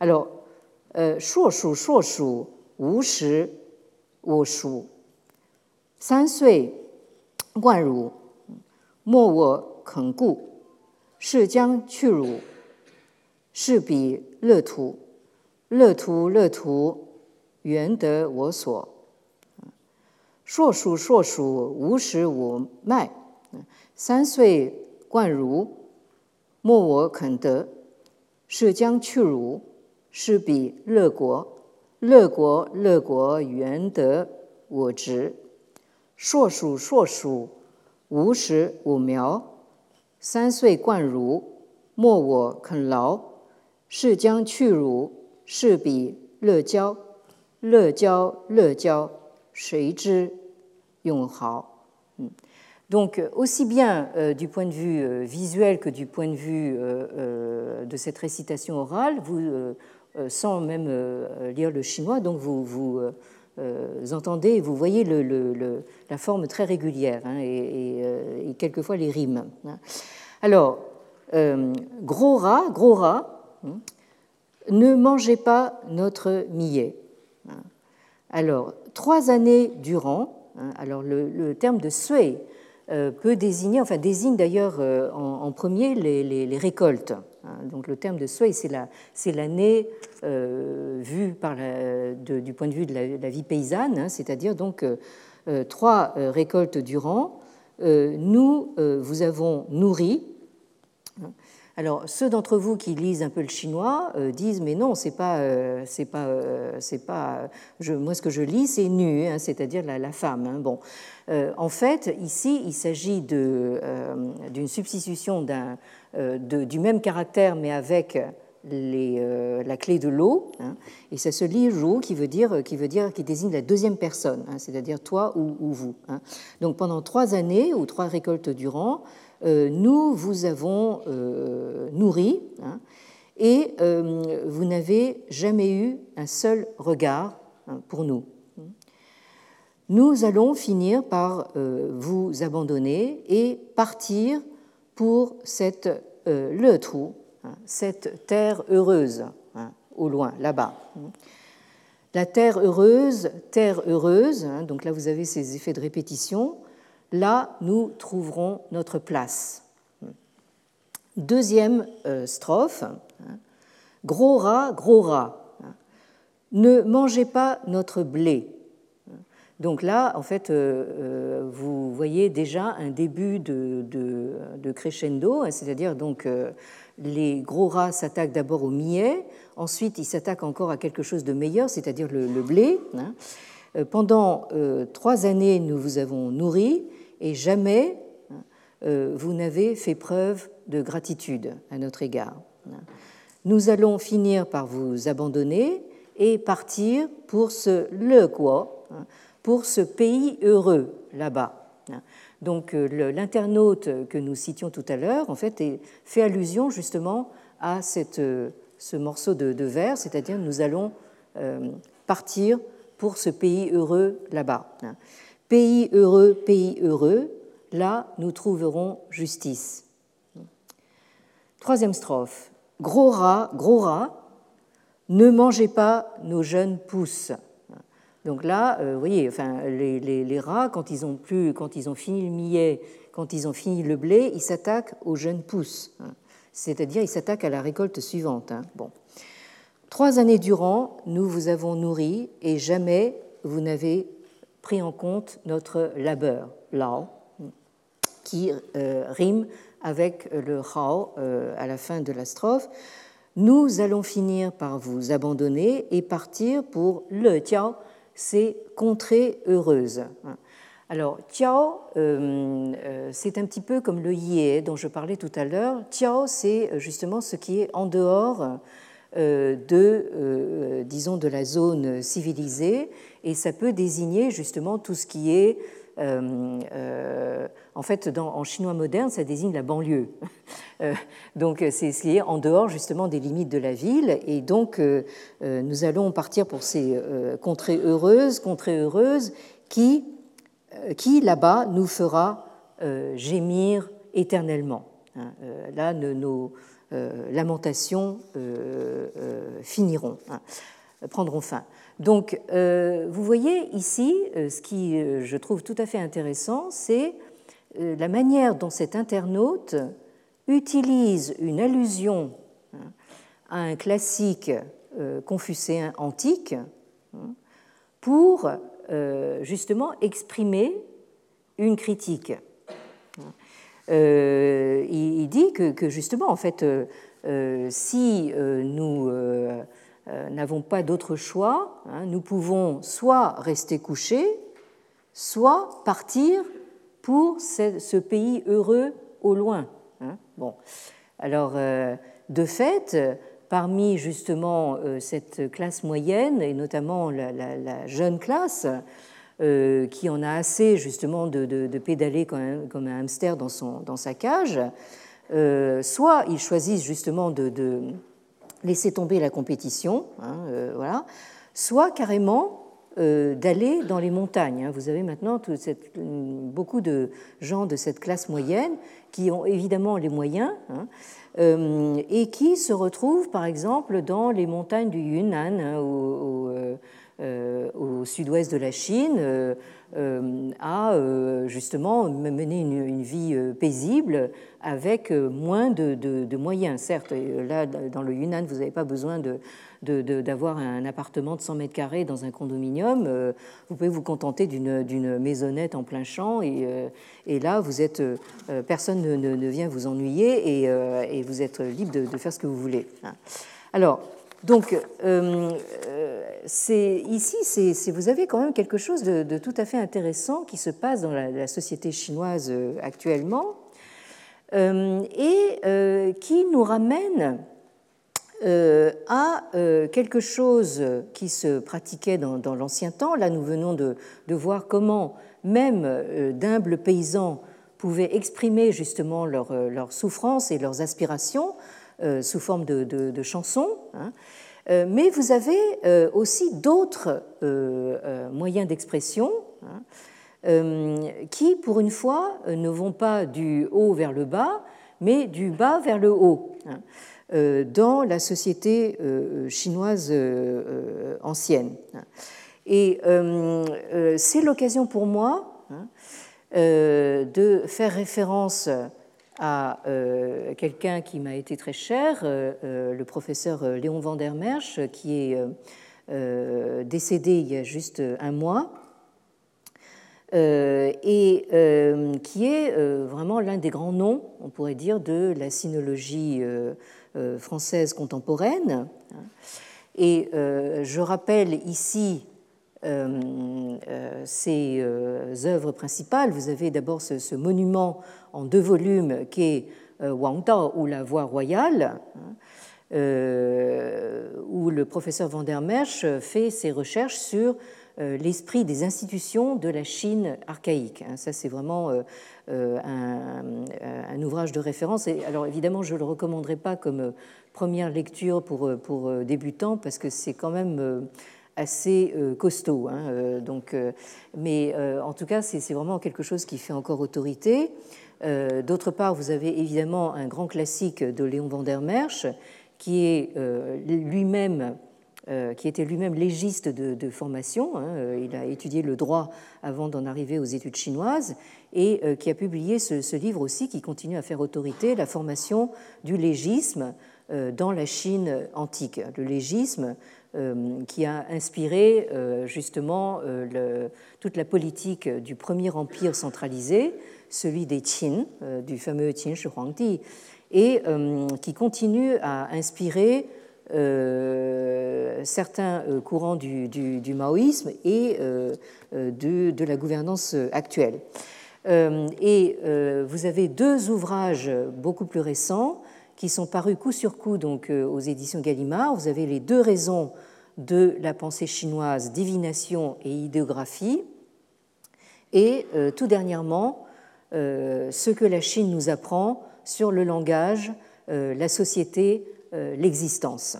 S2: alors 呃，硕鼠，硕鼠，无食我熟。三岁贯汝，莫我肯顾。是将去汝，是彼乐土。乐土乐土，原得我所。硕鼠硕鼠，无食我麦。三岁贯汝，莫我肯得。是将去汝，是彼乐国。乐国乐国，原得我执。硕鼠硕鼠，无始无苗。三岁贯汝，莫我肯劳。是将去汝，是彼乐交。乐交乐交，谁知？Donc, aussi bien euh, du point de vue euh, visuel que du point de vue euh, de cette récitation orale, vous, sans même lire le chinois, donc vous, vous entendez, vous voyez la forme très régulière hein, et, quelquefois les rimes. Hein. Alors, gros rat, gros rat, hein, ne mangez pas notre millet. Alors, trois années durant. Alors le, terme de euh, peut désigner, enfin désigne d'ailleurs euh, en, premier les, récoltes. Hein. Donc le terme de sui, c'est l'année euh, vue par du point de vue de la, vie paysanne, hein, c'est-à-dire donc trois récoltes durant. nous vous avons nourri alors, ceux d'entre vous qui lisent un peu le chinois euh, disent mais non, c'est pas, euh, c'est pas, euh, c'est pas. Moi, ce que je lis, c'est nu, hein, c'est-à-dire la, femme. Hein. bon, en fait, ici, il s'agit de, d'une substitution d'un, du même caractère, mais avec la clé de l'eau, hein, et ça se lit jou, qui veut dire, qui désigne la deuxième personne, c'est-à-dire toi ou, ou vous. Donc, pendant trois années ou trois récoltes durant euh, nous vous avons euh, nourri hein, et euh, vous n'avez jamais eu un seul regard hein, pour nous. Nous allons finir par vous abandonner et partir pour cette le trou, hein, cette terre heureuse au loin, là-bas. La terre heureuse, terre heureuse, donc là vous avez ces effets de répétition, là nous trouverons notre place. Deuxième euh, strophe, hein. gros rat, gros rat, hein. ne mangez pas notre blé. Donc là, en fait, euh, euh, vous voyez déjà un début de, crescendo, hein, c'est-à-dire donc les gros rats s'attaquent d'abord au millet, ensuite ils s'attaquent encore à quelque chose de meilleur, c'est-à-dire le, blé. Pendant trois années, nous vous avons nourri, et jamais hein, euh, vous n'avez fait preuve de gratitude à notre égard. Nous allons finir par vous abandonner et partir pour ce le quoi, hein, pour ce pays heureux là-bas. Donc euh, l'internaute que nous citions tout à l'heure, en fait, fait allusion justement à cette, euh, ce morceau de, de vers, c'est-à-dire nous allons partir pour ce pays heureux là-bas. Pays heureux, pays heureux, là nous trouverons justice. Troisième strophe. Gros rat, gros rat, ne mangez pas nos jeunes pousses. Donc là, euh, vous voyez, enfin, les, rats, quand ils, ont plus, quand ils ont fini le millet, quand ils ont fini le blé, ils s'attaquent aux jeunes pousses. C'est-à-dire, ils s'attaquent à la récolte suivante. Hein. Bon. Trois années durant, nous vous avons nourri et jamais vous n'avez pris en compte notre labeur, lao, qui euh, rime avec le hao euh, à la fin de la strophe. Nous allons finir par vous abandonner et partir pour le tiao, c'est contrée heureuse. Alors, tiao, euh, c'est un petit peu comme le yé dont je parlais tout à l'heure. Tiao, c'est justement ce qui est en dehors de, disons, de la zone civilisée et ça peut désigner justement tout ce qui est euh, euh, en fait, en chinois moderne, ça désigne la banlieue. Euh, donc, c'est ce qui est en dehors justement des limites de la ville. Et donc, nous allons partir pour ces contrées heureuses, contrées heureuses qui, qui là-bas, nous fera gémir éternellement. Hein. là, nos, lamentations finiront, hein, prendront fin. Donc, vous voyez ici, ce qui je trouve tout à fait intéressant, c'est la manière dont cet internaute utilise une allusion hein, à un classique confucéen antique hein, pour justement exprimer une critique. Euh, il, dit que, justement, en fait, euh, euh, si nous n'avons pas d'autre choix, hein, nous pouvons soit rester couchés, soit partir pour ce, pays heureux au loin. Hein. Bon, alors, de fait, parmi justement cette classe moyenne, et notamment la jeune classe, euh, qui en a assez justement de, pédaler comme un, hamster dans, son, dans sa cage, euh, soit ils choisissent justement de, laisser tomber la compétition, hein, euh, voilà, soit carrément d'aller dans les montagnes. Hein. Vous avez maintenant beaucoup de gens de cette classe moyenne qui ont évidemment les moyens hein, et qui se retrouvent par exemple dans les montagnes du Yunnan, ou euh, au sud-ouest de la Chine euh, euh, a justement mené une, vie paisible avec moins de, moyens. Certes, là, dans le Yunnan, vous n'avez pas besoin d'avoir un appartement de 100 mètres carrés dans un condominium. Vous pouvez vous contenter d'une maisonnette en plein champ et, là, vous êtes, personne ne, vient vous ennuyer et, vous êtes libre de, faire ce que vous voulez. Hein. Alors, donc, euh, euh, ici, vous avez quand même quelque chose de, tout à fait intéressant qui se passe dans la, société chinoise euh, actuellement et qui nous ramène à quelque chose qui se pratiquait dans, l'ancien temps. Là, nous venons de, voir comment même d'humbles paysans pouvaient exprimer justement leurs souffrances et leurs aspirations sous forme de, chansons. Hein. Euh, mais vous avez euh, aussi d'autres moyens d'expression hein, qui, pour une fois, ne vont pas du haut vers le bas, mais du bas vers le haut hein, dans la société chinoise ancienne. Et c'est l'occasion pour moi de faire référence à euh, quelqu'un qui m'a été très cher, euh, euh, le professeur Léon van der Merch, qui est décédé il y a juste un mois, et qui est vraiment l'un des grands noms, on pourrait dire, de la sinologie française contemporaine. Et je rappelle ici ses œuvres principales. Vous avez d'abord ce, monument en deux volumes qui est euh, Wang Dao ou la voie royale, hein, euh, où le professeur Van der Merch fait ses recherches sur euh, l'esprit des institutions de la Chine archaïque. Hein. Ça, c'est vraiment un, ouvrage de référence. Alors, évidemment, je ne le recommanderais pas comme première lecture pour, pour débutants, parce que c'est quand même assez costaud. Hein, donc, mais en tout cas, c'est vraiment quelque chose qui fait encore autorité. Euh, d'autre part, vous avez évidemment un grand classique de Léon van der Merch, qui est euh, lui-même euh, qui était lui-même légiste de, formation. Hein, il a étudié le droit avant d'en arriver aux études chinoises et qui a publié ce, livre aussi qui continue à faire autorité, la formation du légisme dans la Chine antique. Le légisme qui a inspiré justement toute la politique du premier empire centralisé, celui des Qin, euh, du fameux Qin Shi Huangdi, et euh, qui continue à inspirer euh, certains courants du, maoïsme et de, la gouvernance actuelle. et vous avez deux ouvrages beaucoup plus récents qui sont parus coup sur coup donc, aux éditions Gallimard. Vous avez les deux raisons de la pensée chinoise, divination et idéographie. Et tout dernièrement, euh, ce que la Chine nous apprend sur le langage, euh, la société, euh, l'existence.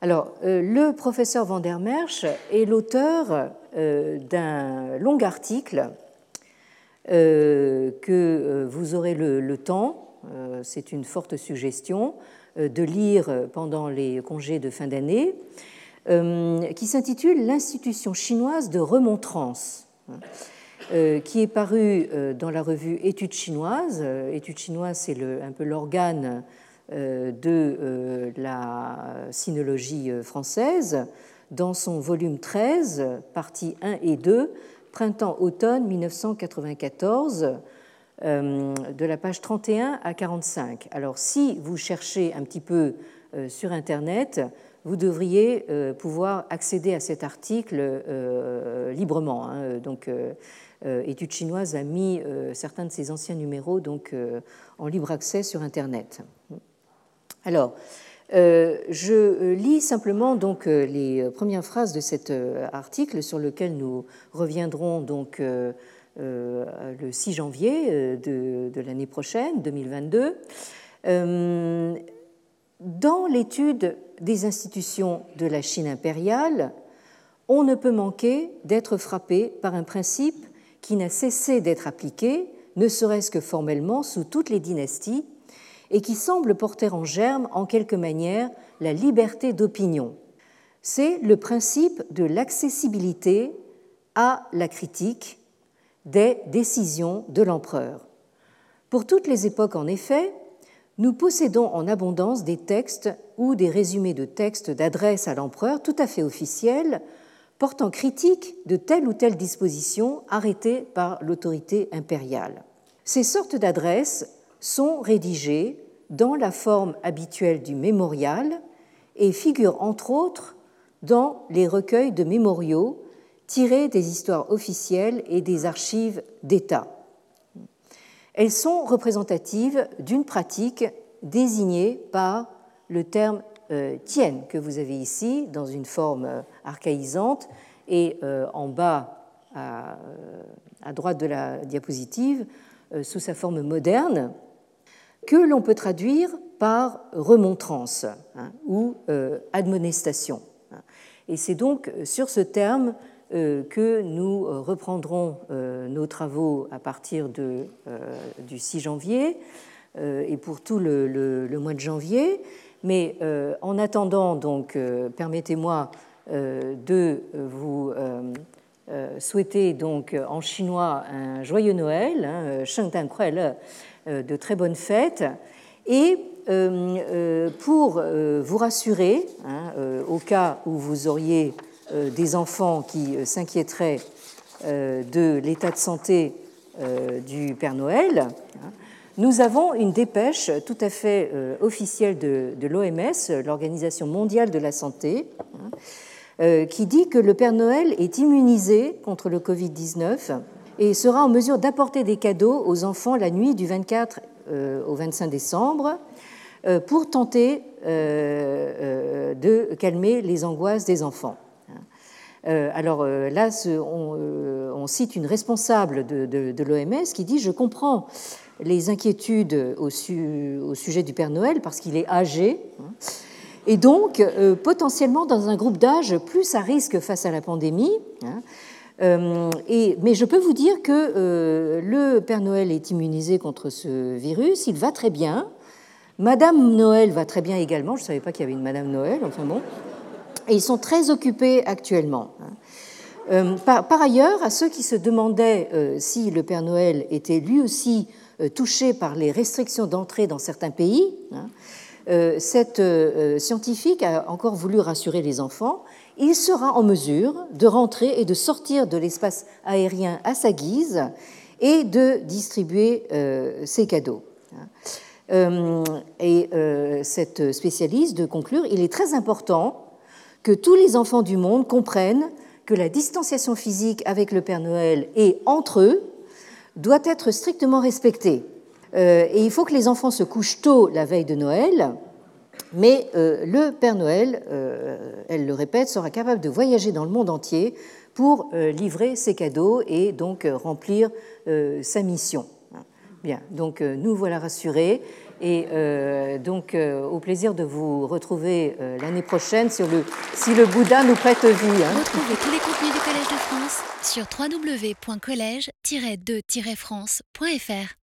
S2: Alors, le professeur Van der Merch est l'auteur d'un long article que vous aurez le, temps, c'est une forte suggestion, de lire pendant les congés de fin d'année, qui s'intitule L'institution chinoise de remontrance. Euh, qui est paru euh, dans la revue Études chinoises. Euh, Études chinoises, c'est un peu l'organe de la sinologie française, dans son volume 13, parties 1 et 2, printemps-automne 1994, de la page 31 à 45. Alors, si vous cherchez un petit peu sur Internet, vous devriez pouvoir accéder à cet article librement. Hein. Donc, euh, Études chinoises a mis euh, certains de ses anciens numéros donc, euh, en libre accès sur Internet. Alors, je lis simplement donc les premières phrases de cet article sur lequel nous reviendrons donc le 6 janvier de, de l'année prochaine, 2022. Dans l'étude des institutions de la Chine impériale, on ne peut manquer d'être frappé par un principe qui n'a cessé d'être appliqué, ne serait-ce que formellement, sous toutes les dynasties, et qui semble porter en germe, en quelque manière, la liberté d'opinion. C'est le principe de l'accessibilité à la critique des décisions de l'empereur. Pour toutes les époques, en effet, nous possédons en abondance des textes ou des résumés de textes d'adresse à l'empereur tout à fait officiels, portant critique de telle ou telle disposition arrêtée par l'autorité impériale. Ces sortes d'adresses sont rédigées dans la forme habituelle du mémorial et figurent entre autres dans les recueils de mémoriaux tirés des histoires officielles et des archives d'État. Elles sont représentatives d'une pratique désignée par le terme euh, tienne que vous avez ici dans une forme euh, archaïsante et euh, en bas à, droite de la diapositive sous sa forme moderne que l'on peut traduire par remontrance hein, ou admonestation. Et c'est donc sur ce terme que nous reprendrons nos travaux à partir du 6 janvier et pour tout le mois de janvier. Mais euh, en attendant, donc, euh, permettez-moi euh, de vous souhaiter donc en chinois un joyeux Noël, hein, Shengdan Kuai de très bonnes fêtes, et pour vous rassurer, hein, au cas où vous auriez des enfants qui s'inquiéteraient de l'état de santé du Père Noël, hein, nous avons une dépêche tout à fait euh, officielle de, l'OMS, l'Organisation mondiale de la santé, hein, euh, qui dit que le Père Noël est immunisé contre le Covid-19 et sera en mesure d'apporter des cadeaux aux enfants la nuit du 24 euh, au 25 décembre pour tenter de calmer les angoisses des enfants. Alors là, on cite une responsable de l'OMS qui dit, je comprends les inquiétudes au, sujet du Père Noël parce qu'il est âgé. Et donc, euh, potentiellement dans un groupe d'âge plus à risque face à la pandémie. Hein. Euh, mais je peux vous dire que euh, le Père Noël est immunisé contre ce virus, il va très bien. Madame Noël va très bien également, je ne savais pas qu'il y avait une Madame Noël, enfin bon. Et ils sont très occupés actuellement. Hein. par, ailleurs, à ceux qui se demandaient si le Père Noël était lui aussi euh, touchée par les restrictions d'entrée dans certains pays. Hein, euh, cette euh, scientifique a encore voulu rassurer les enfants. Il sera en mesure de rentrer et de sortir de l'espace aérien à sa guise et de distribuer ses cadeaux. Et cette spécialiste de conclure, il est très important que tous les enfants du monde comprennent que la distanciation physique avec le Père Noël et entre eux doit être strictement respectée. Euh, et il faut que les enfants se couchent tôt la veille de Noël, mais euh, le Père Noël, euh, elle le répète, sera capable de voyager dans le monde entier pour livrer ses cadeaux et donc remplir sa mission. Bien, donc nous voilà rassurés et donc au plaisir de vous retrouver l'année prochaine sur le, si le Bouddha nous prête vie.
S1: Hein. Retrouvez tous les contenus du Collège de France sur www.colège-2-france.fr.